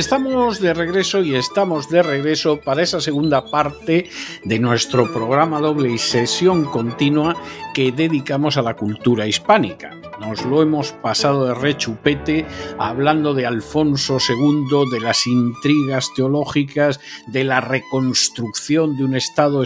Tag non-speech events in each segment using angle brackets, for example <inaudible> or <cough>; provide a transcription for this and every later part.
Estamos de regreso y estamos de regreso para esa segunda parte de nuestro programa doble y sesión continua que dedicamos a la cultura hispánica. Nos lo hemos pasado de rechupete hablando de Alfonso II, de las intrigas teológicas, de la reconstrucción de un Estado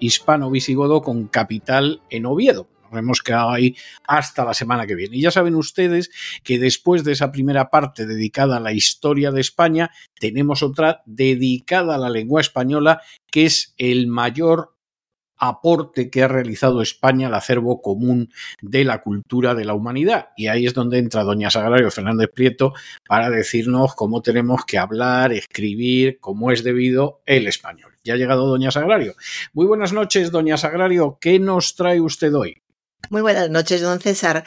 hispano-visigodo con capital en Oviedo hemos quedado ahí hasta la semana que viene. Y ya saben ustedes que después de esa primera parte dedicada a la historia de España, tenemos otra dedicada a la lengua española, que es el mayor aporte que ha realizado España al acervo común de la cultura de la humanidad. Y ahí es donde entra doña Sagrario Fernández Prieto para decirnos cómo tenemos que hablar, escribir, cómo es debido el español. Ya ha llegado doña Sagrario. Muy buenas noches, doña Sagrario. ¿Qué nos trae usted hoy? Muy buenas noches, don César.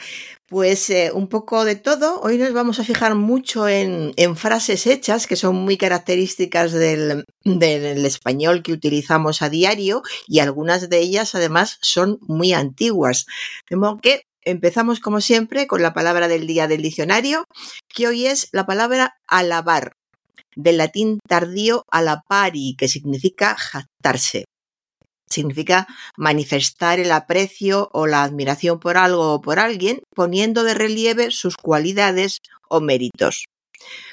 Pues eh, un poco de todo. Hoy nos vamos a fijar mucho en, frases hechas que son muy características del, español que utilizamos a diario y algunas de ellas además son muy antiguas. Modo que empezamos como siempre con la palabra del día del diccionario, que hoy es la palabra alabar, del latín tardío alapari, que significa jactarse significa manifestar el aprecio o la admiración por algo o por alguien, poniendo de relieve sus cualidades o méritos.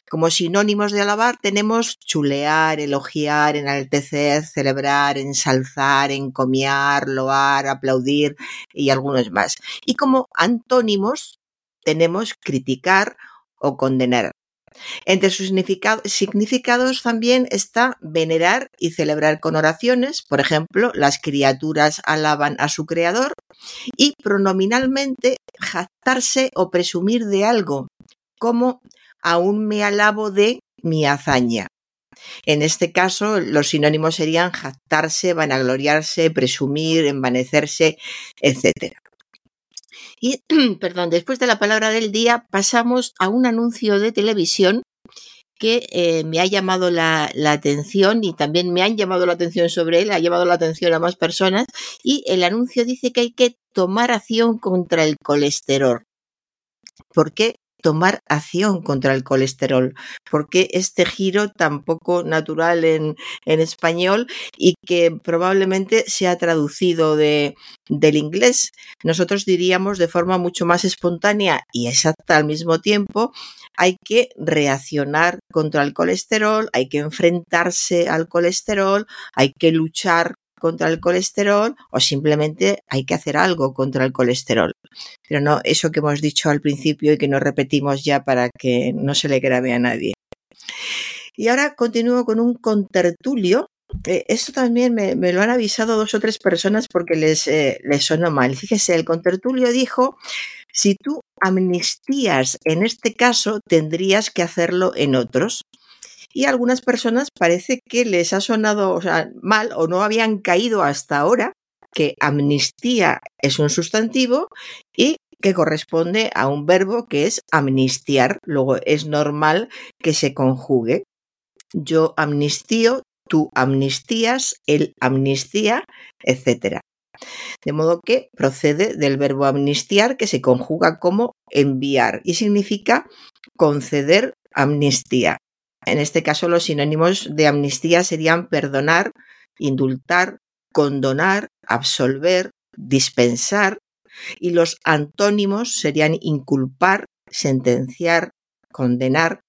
Como sinónimos de alabar tenemos chulear, elogiar, enaltecer, celebrar, ensalzar, encomiar, loar, aplaudir y algunos más. Y como antónimos tenemos criticar o condenar. Entre sus significados también está venerar y celebrar con oraciones, por ejemplo, las criaturas alaban a su creador, y pronominalmente jactarse o presumir de algo, como aún me alabo de mi hazaña. En este caso, los sinónimos serían jactarse, vanagloriarse, presumir, envanecerse, etc. Y, <clears throat> perdón, después de la palabra del día pasamos a un anuncio de televisión que eh, me ha llamado la, la, atención y también me han llamado la atención sobre él, ha llamado la atención a más personas y el anuncio dice que hay que tomar acción contra el colesterol. ¿Por qué? Tomar acción contra el colesterol, porque este giro tan poco natural en, en español y que probablemente se ha traducido de, del inglés. Nosotros diríamos de forma mucho más espontánea y exacta al mismo tiempo, hay que reaccionar contra el colesterol, hay que enfrentarse al colesterol, hay que luchar contra el colesterol o simplemente hay que hacer algo contra el colesterol. Pero no eso que hemos dicho al principio y que nos repetimos ya para que no se le grabe a nadie. Y ahora continúo con un contertulio. Eh, esto también me, lo han avisado dos o tres personas porque les, eh, les sonó mal. Fíjese, el contertulio dijo, si tú amnistías en este caso, tendrías que hacerlo en otros y a algunas personas parece que les ha sonado mal o no habían caído hasta ahora que amnistía es un sustantivo y que corresponde a un verbo que es amnistiar. Luego es normal que se conjugue. Yo amnistío, tú amnistías, él amnistía, etc. De modo que procede del verbo amnistiar que se conjuga como enviar y significa conceder amnistía. En este caso, los sinónimos de amnistía serían perdonar, indultar, condonar, absolver, dispensar, y los antónimos serían inculpar, sentenciar, condenar,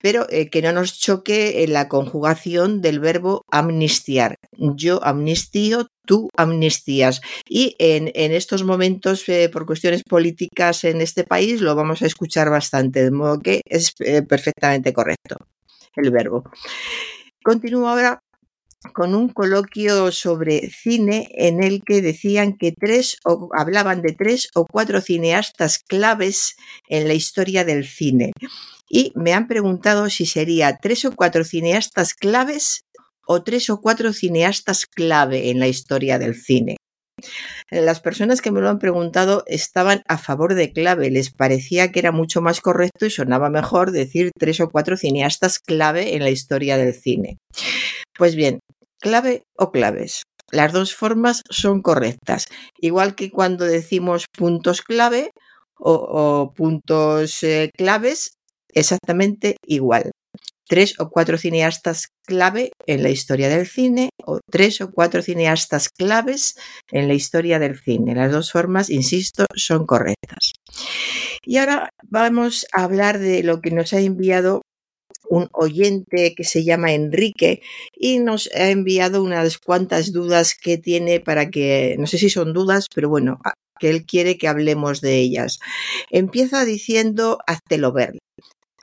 pero eh, que no nos choque en la conjugación del verbo amnistiar. Yo amnistío, tú amnistías. Y en, estos momentos, eh, por cuestiones políticas en este país, lo vamos a escuchar bastante, de modo que es eh, perfectamente correcto el verbo. Continúo ahora con un coloquio sobre cine en el que decían que tres o hablaban de tres o cuatro cineastas claves en la historia del cine. Y me han preguntado si sería tres o cuatro cineastas claves o tres o cuatro cineastas clave en la historia del cine. Las personas que me lo han preguntado estaban a favor de clave, les parecía que era mucho más correcto y sonaba mejor decir tres o cuatro cineastas clave en la historia del cine. Pues bien, clave o claves. Las dos formas son correctas, igual que cuando decimos puntos clave o, puntos eh, claves, exactamente igual tres o cuatro cineastas clave en la historia del cine o tres o cuatro cineastas claves en la historia del cine. Las dos formas, insisto, son correctas. Y ahora vamos a hablar de lo que nos ha enviado un oyente que se llama Enrique y nos ha enviado unas cuantas dudas que tiene para que, no sé si son dudas, pero bueno, que él quiere que hablemos de ellas. Empieza diciendo, háztelo ver.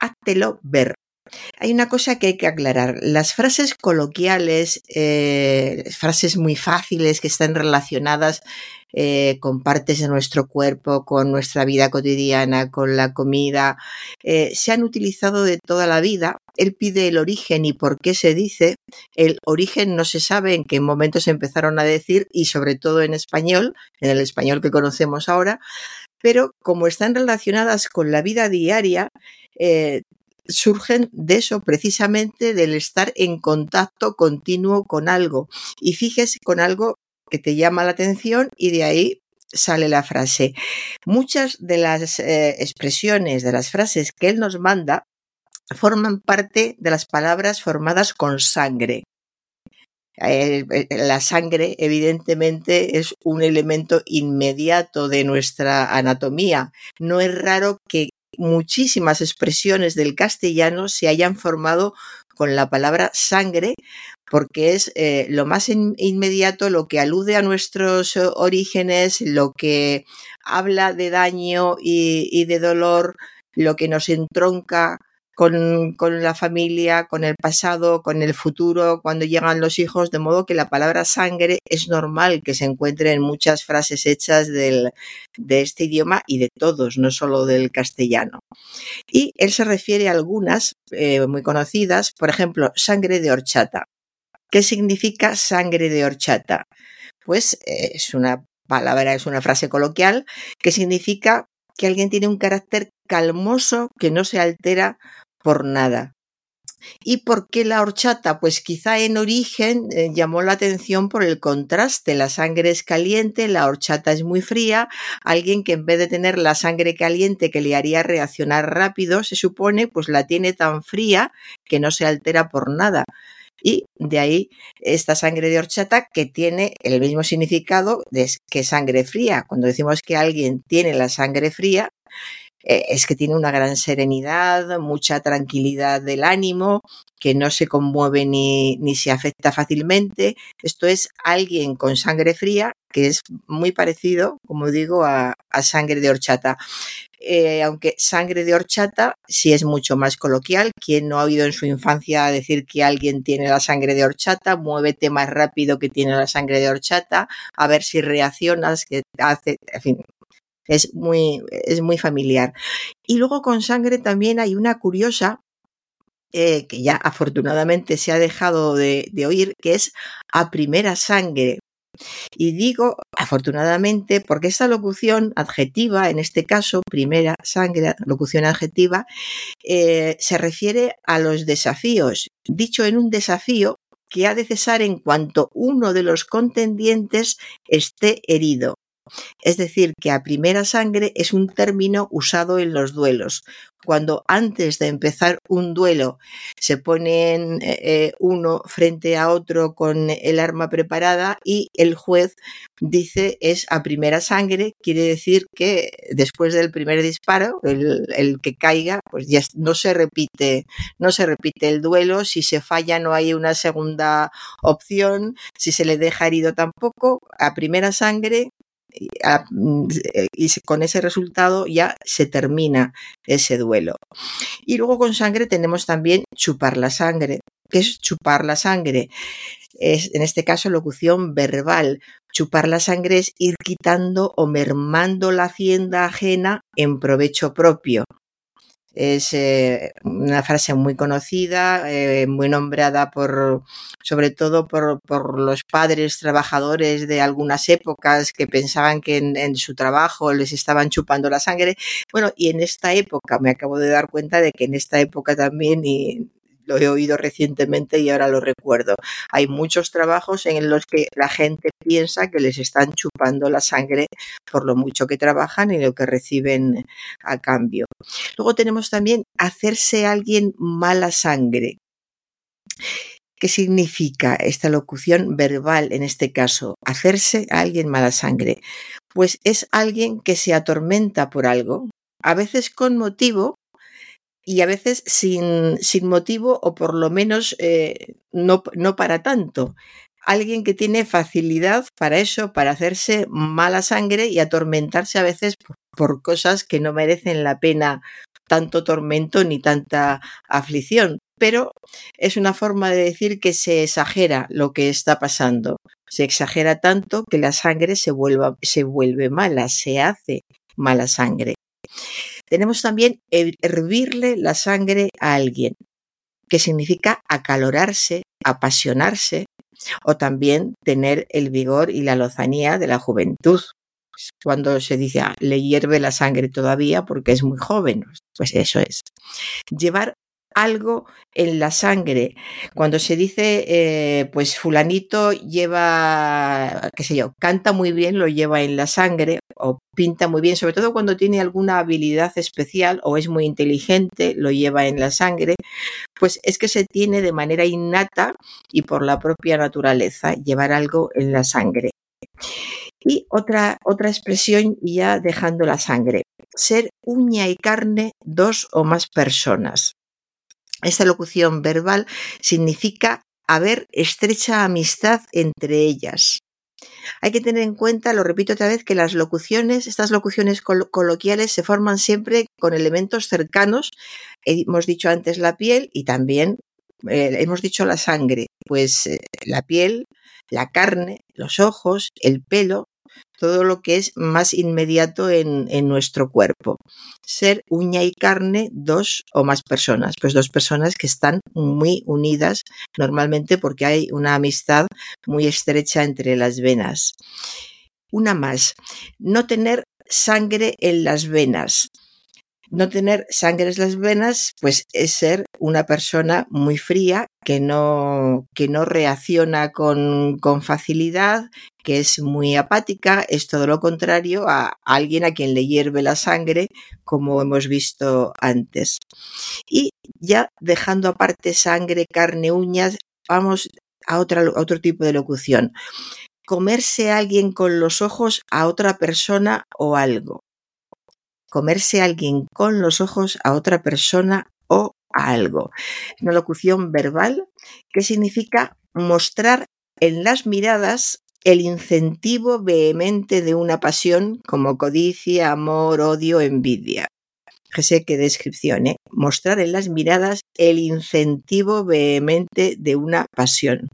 Háztelo ver. Hay una cosa que hay que aclarar. Las frases coloquiales, eh, frases muy fáciles que están relacionadas eh, con partes de nuestro cuerpo, con nuestra vida cotidiana, con la comida, eh, se han utilizado de toda la vida. Él pide el origen y por qué se dice. El origen no se sabe en qué momento se empezaron a decir y sobre todo en español, en el español que conocemos ahora, pero como están relacionadas con la vida diaria, surgen de eso precisamente del estar en contacto continuo con algo y fíjese con algo que te llama la atención y de ahí sale la frase. Muchas de las eh, expresiones, de las frases que él nos manda, forman parte de las palabras formadas con sangre. La sangre, evidentemente, es un elemento inmediato de nuestra anatomía. No es raro que muchísimas expresiones del castellano se hayan formado con la palabra sangre, porque es eh, lo más inmediato, lo que alude a nuestros eh, orígenes, lo que habla de daño y de dolor, lo que nos entronca con, con, la familia, con el pasado, con el futuro, cuando llegan los hijos, de modo que la palabra sangre es normal que se encuentre en muchas frases hechas del, de este idioma y de todos, no solo del castellano. Y él se refiere a algunas eh, muy conocidas, por ejemplo, sangre de horchata. ¿Qué significa sangre de horchata? Pues eh, es una palabra, es una frase coloquial que significa que alguien tiene un carácter calmoso que no se altera por nada. ¿Y por qué la horchata? Pues quizá en origen eh, llamó la atención por el contraste. La sangre es caliente, la horchata es muy fría. Alguien que en vez de tener la sangre caliente que le haría reaccionar rápido, se supone, pues la tiene tan fría que no se altera por nada. Y de ahí esta sangre de horchata que tiene el mismo significado que sangre fría. Cuando decimos que alguien tiene la sangre fría, eh, es que tiene una gran serenidad, mucha tranquilidad del ánimo, que no se conmueve ni, ni se afecta fácilmente. Esto es alguien con sangre fría, que es muy parecido, como digo, a, sangre de horchata. Eh, aunque sangre de horchata sí es mucho más coloquial. Quien no ha oído en su infancia decir que alguien tiene la sangre de horchata, muévete más rápido que tiene la sangre de horchata, a ver si reaccionas, que hace, en fin, es muy, es muy familiar. Y luego con sangre también hay una curiosa eh, que ya afortunadamente se ha dejado de, oír, que es a primera sangre. Y digo afortunadamente porque esta locución adjetiva, en este caso, primera sangre, locución adjetiva, eh, se refiere a los desafíos. Dicho en un desafío que ha de cesar en cuanto uno de los contendientes esté herido. Es decir, que a primera sangre es un término usado en los duelos. Cuando antes de empezar un duelo se ponen eh, eh, uno frente a otro con el arma preparada y el juez dice es a primera sangre, quiere decir que después del primer disparo, el, el que caiga, pues ya no se repite, no se repite el duelo. Si se falla no hay una segunda opción. Si se le deja herido tampoco, a primera sangre y con ese resultado ya se termina ese duelo. Y luego con sangre tenemos también chupar la sangre. ¿Qué es chupar la sangre? Es, en este caso, locución verbal. Chupar la sangre es ir quitando o mermando la hacienda ajena en provecho propio. Es eh, una frase muy conocida, eh, muy nombrada por, sobre todo por, por, los padres trabajadores de algunas épocas que pensaban que en, su trabajo les estaban chupando la sangre. Bueno, y en esta época, me acabo de dar cuenta de que en esta época también, lo he oído recientemente y ahora lo recuerdo. Hay muchos trabajos en los que la gente piensa que les están chupando la sangre por lo mucho que trabajan y lo que reciben a cambio. Luego tenemos también hacerse alguien mala sangre. ¿Qué significa esta locución verbal en este caso? Hacerse a alguien mala sangre. Pues es alguien que se atormenta por algo, a veces con motivo, y a veces sin, sin motivo o por lo menos eh, no, no para tanto. Alguien que tiene facilidad para eso, para hacerse mala sangre y atormentarse a veces por, por cosas que no merecen la pena tanto tormento ni tanta aflicción. Pero es una forma de decir que se exagera lo que está pasando. Se exagera tanto que la sangre se, vuelva, se vuelve mala, se hace mala sangre. Tenemos también hervirle la sangre a alguien, que significa acalorarse, apasionarse o también tener el vigor y la lozanía de la juventud. Cuando se dice, ah, le hierve la sangre todavía porque es muy joven, pues eso es. Llevar algo en la sangre. Cuando se dice, eh, pues fulanito lleva, qué sé yo, canta muy bien, lo lleva en la sangre o pinta muy bien, sobre todo cuando tiene alguna habilidad especial o es muy inteligente, lo lleva en la sangre, pues es que se tiene de manera innata y por la propia naturaleza llevar algo en la sangre. Y otra, otra expresión ya dejando la sangre, ser uña y carne dos o más personas. Esta locución verbal significa haber estrecha amistad entre ellas. Hay que tener en cuenta, lo repito otra vez, que las locuciones, estas locuciones coloquiales se forman siempre con elementos cercanos. Hemos dicho antes la piel y también eh, hemos dicho la sangre. Pues eh, la piel, la carne, los ojos, el pelo todo lo que es más inmediato en, en, nuestro cuerpo. Ser uña y carne dos o más personas, pues dos personas que están muy unidas normalmente porque hay una amistad muy estrecha entre las venas. Una más, no tener sangre en las venas no tener sangre en las venas, pues es ser una persona muy fría, que no, que no reacciona con, con facilidad, que es muy apática, es todo lo contrario a alguien a quien le hierve la sangre, como hemos visto antes. Y ya dejando aparte sangre, carne, uñas, vamos a, otra, otro tipo de locución. Comerse a alguien con los ojos a otra persona o algo comerse a alguien con los ojos a otra persona o a algo. Una locución verbal que significa mostrar en las miradas el incentivo vehemente de una pasión como codicia, amor, odio, envidia. Fíjese qué descripción, ¿eh? Mostrar en las miradas el incentivo vehemente de una pasión.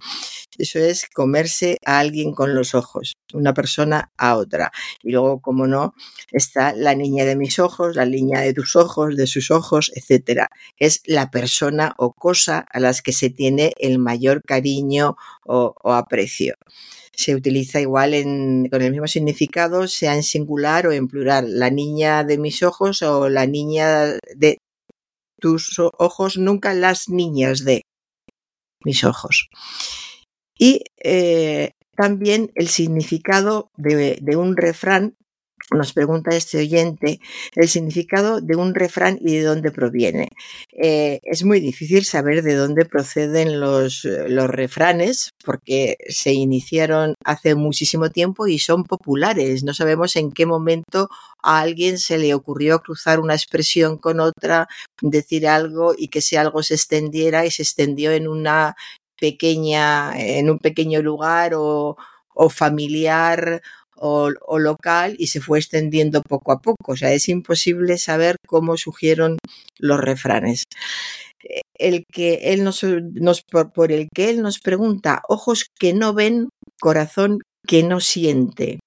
Eso es comerse a alguien con los ojos, una persona a otra. Y luego, como no, está la niña de mis ojos, la niña de tus ojos, de sus ojos, etcétera. Es la persona o cosa a las que se tiene el mayor cariño o, o aprecio se utiliza igual en, con el mismo significado, sea en singular o en plural. La niña de mis ojos o la niña de tus ojos, nunca las niñas de mis ojos. Y eh, también el significado de, de un refrán nos pregunta este oyente el significado de un refrán y de dónde proviene. Eh, es muy difícil saber de dónde proceden los, los, refranes porque se iniciaron hace muchísimo tiempo y son populares. No sabemos en qué momento a alguien se le ocurrió cruzar una expresión con otra, decir algo y que ese algo se extendiera y se extendió en una pequeña, en un pequeño lugar o, o familiar o, local y se fue extendiendo poco a poco. O sea, es imposible saber cómo surgieron los refranes. El que él nos por, por el que él nos pregunta, ojos que no ven, corazón que no siente.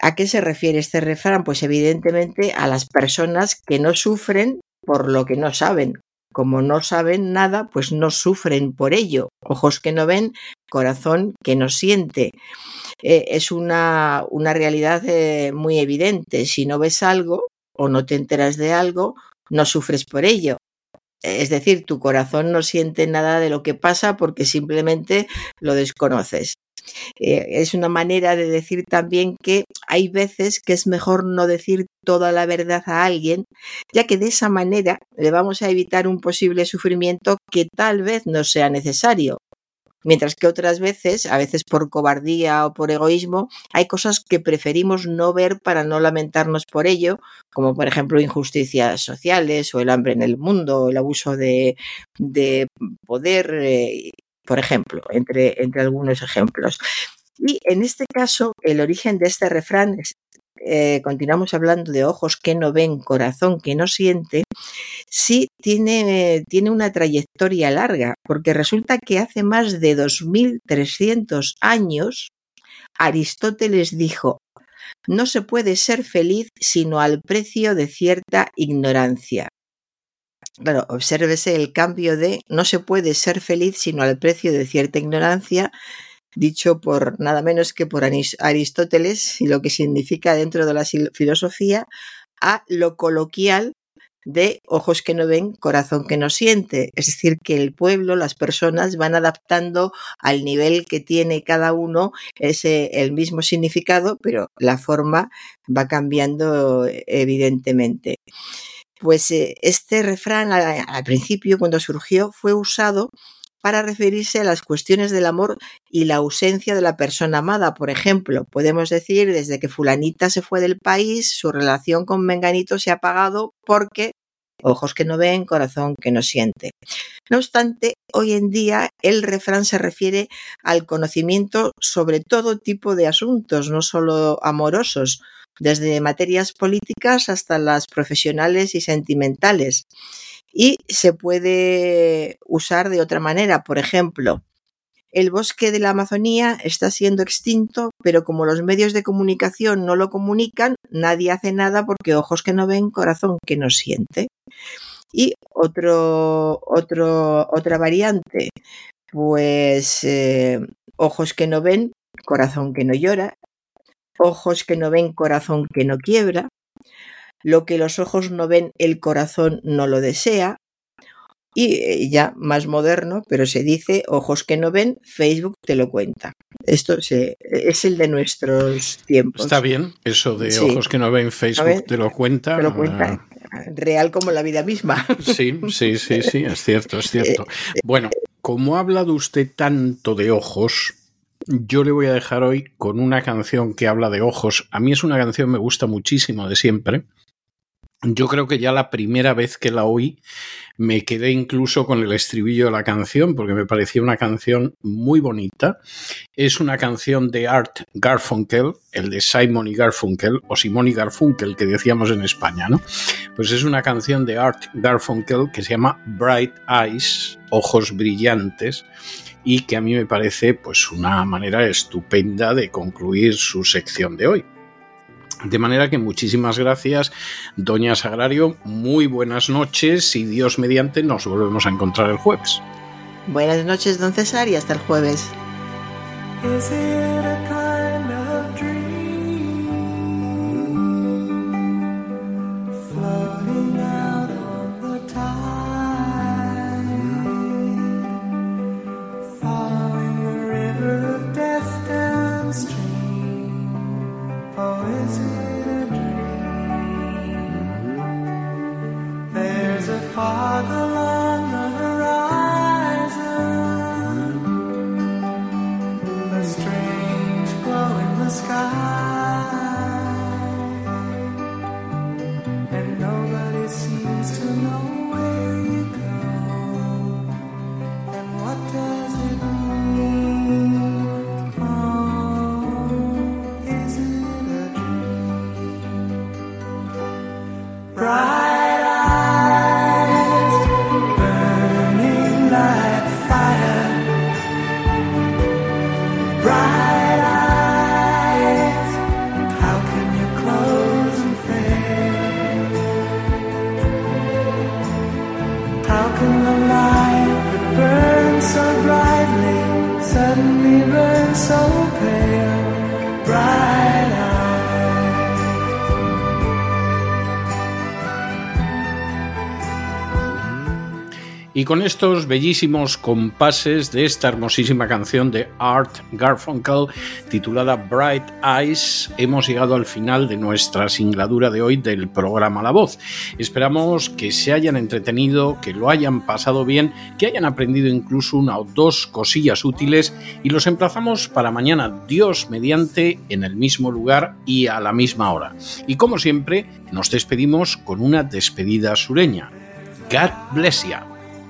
¿A qué se refiere este refrán? Pues evidentemente a las personas que no sufren por lo que no saben. Como no saben nada, pues no sufren por ello. Ojos que no ven, corazón que no siente. Eh, es una, una realidad eh, muy evidente. Si no ves algo o no te enteras de algo, no sufres por ello. Es decir, tu corazón no siente nada de lo que pasa porque simplemente lo desconoces. Eh, es una manera de decir también que hay veces que es mejor no decir toda la verdad a alguien, ya que de esa manera le vamos a evitar un posible sufrimiento que tal vez no sea necesario. Mientras que otras veces, a veces por cobardía o por egoísmo, hay cosas que preferimos no ver para no lamentarnos por ello, como por ejemplo injusticias sociales o el hambre en el mundo, o el abuso de, poder, eh, por ejemplo, entre, entre algunos ejemplos. Y en este caso, el origen de este refrán eh, continuamos hablando de ojos que no ven, corazón que no siente, sí tiene, tiene una trayectoria larga, porque resulta que hace más de 2.300 años Aristóteles dijo, no se puede ser feliz sino al precio de cierta ignorancia. Claro, obsérvese el cambio de no se puede ser feliz sino al precio de cierta ignorancia dicho por nada menos que por Aristóteles y lo que significa dentro de la filosofía a lo coloquial de ojos que no ven, corazón que no siente. Es decir, que el pueblo, las personas van adaptando al nivel que tiene cada uno ese, el mismo significado, pero la forma va cambiando evidentemente. Pues eh, este refrán al principio, cuando surgió, fue usado para referirse a las cuestiones del amor y la ausencia de la persona amada. Por ejemplo, podemos decir, desde que fulanita se fue del país, su relación con Menganito se ha apagado porque ojos que no ven, corazón que no siente. No obstante, hoy en día el refrán se refiere al conocimiento sobre todo tipo de asuntos, no solo amorosos, desde materias políticas hasta las profesionales y sentimentales y se puede usar de otra manera. Por ejemplo, el bosque de la Amazonía está siendo extinto, pero como los medios de comunicación no lo comunican, nadie hace nada porque ojos que no ven, corazón que no siente. Y otro, otro, otra variante, pues eh, ojos que no ven, corazón que no llora, ojos que no ven, corazón que no quiebra, lo que los ojos no ven, el corazón no lo desea. Y eh, ya más moderno, pero se dice, ojos que no ven, Facebook te lo cuenta. Esto se, es el de nuestros tiempos. Está bien, eso de ojos que no ven, Facebook te lo cuenta. Te lo cuenta. Ah. Real como la vida misma. Sí, sí, sí, sí, es cierto, es cierto. <laughs> Eh, bueno, como ha hablado usted tanto de ojos, yo le voy a dejar hoy con una canción que habla de ojos. A mí es una canción que me gusta muchísimo de siempre. Yo creo que ya la primera vez que la oí me quedé incluso con el estribillo de la canción porque me parecía una canción muy bonita. Es una canción de Art Garfunkel, el de Simon y Garfunkel, o Simon y Garfunkel que decíamos en España, ¿no? Pues es una canción de Art Garfunkel que se llama Bright Eyes, Ojos Brillantes, y que a mí me parece pues una manera estupenda de concluir su sección de hoy. De manera que muchísimas gracias, doña Sagrario, muy buenas noches y Dios mediante nos volvemos a encontrar el jueves. Buenas noches, don César, y hasta el jueves. Y con estos bellísimos compases de esta hermosísima canción de Art Garfunkel titulada Bright Eyes, hemos llegado al final de nuestra singladura de hoy del programa La Voz. Esperamos que se hayan entretenido, que lo hayan pasado bien, que hayan aprendido incluso una o dos cosillas útiles y los emplazamos para mañana, Dios mediante, en el mismo lugar y a la misma hora. Y como siempre, nos despedimos con una despedida sureña. God bless you.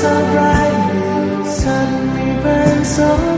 So brightly suddenly burns so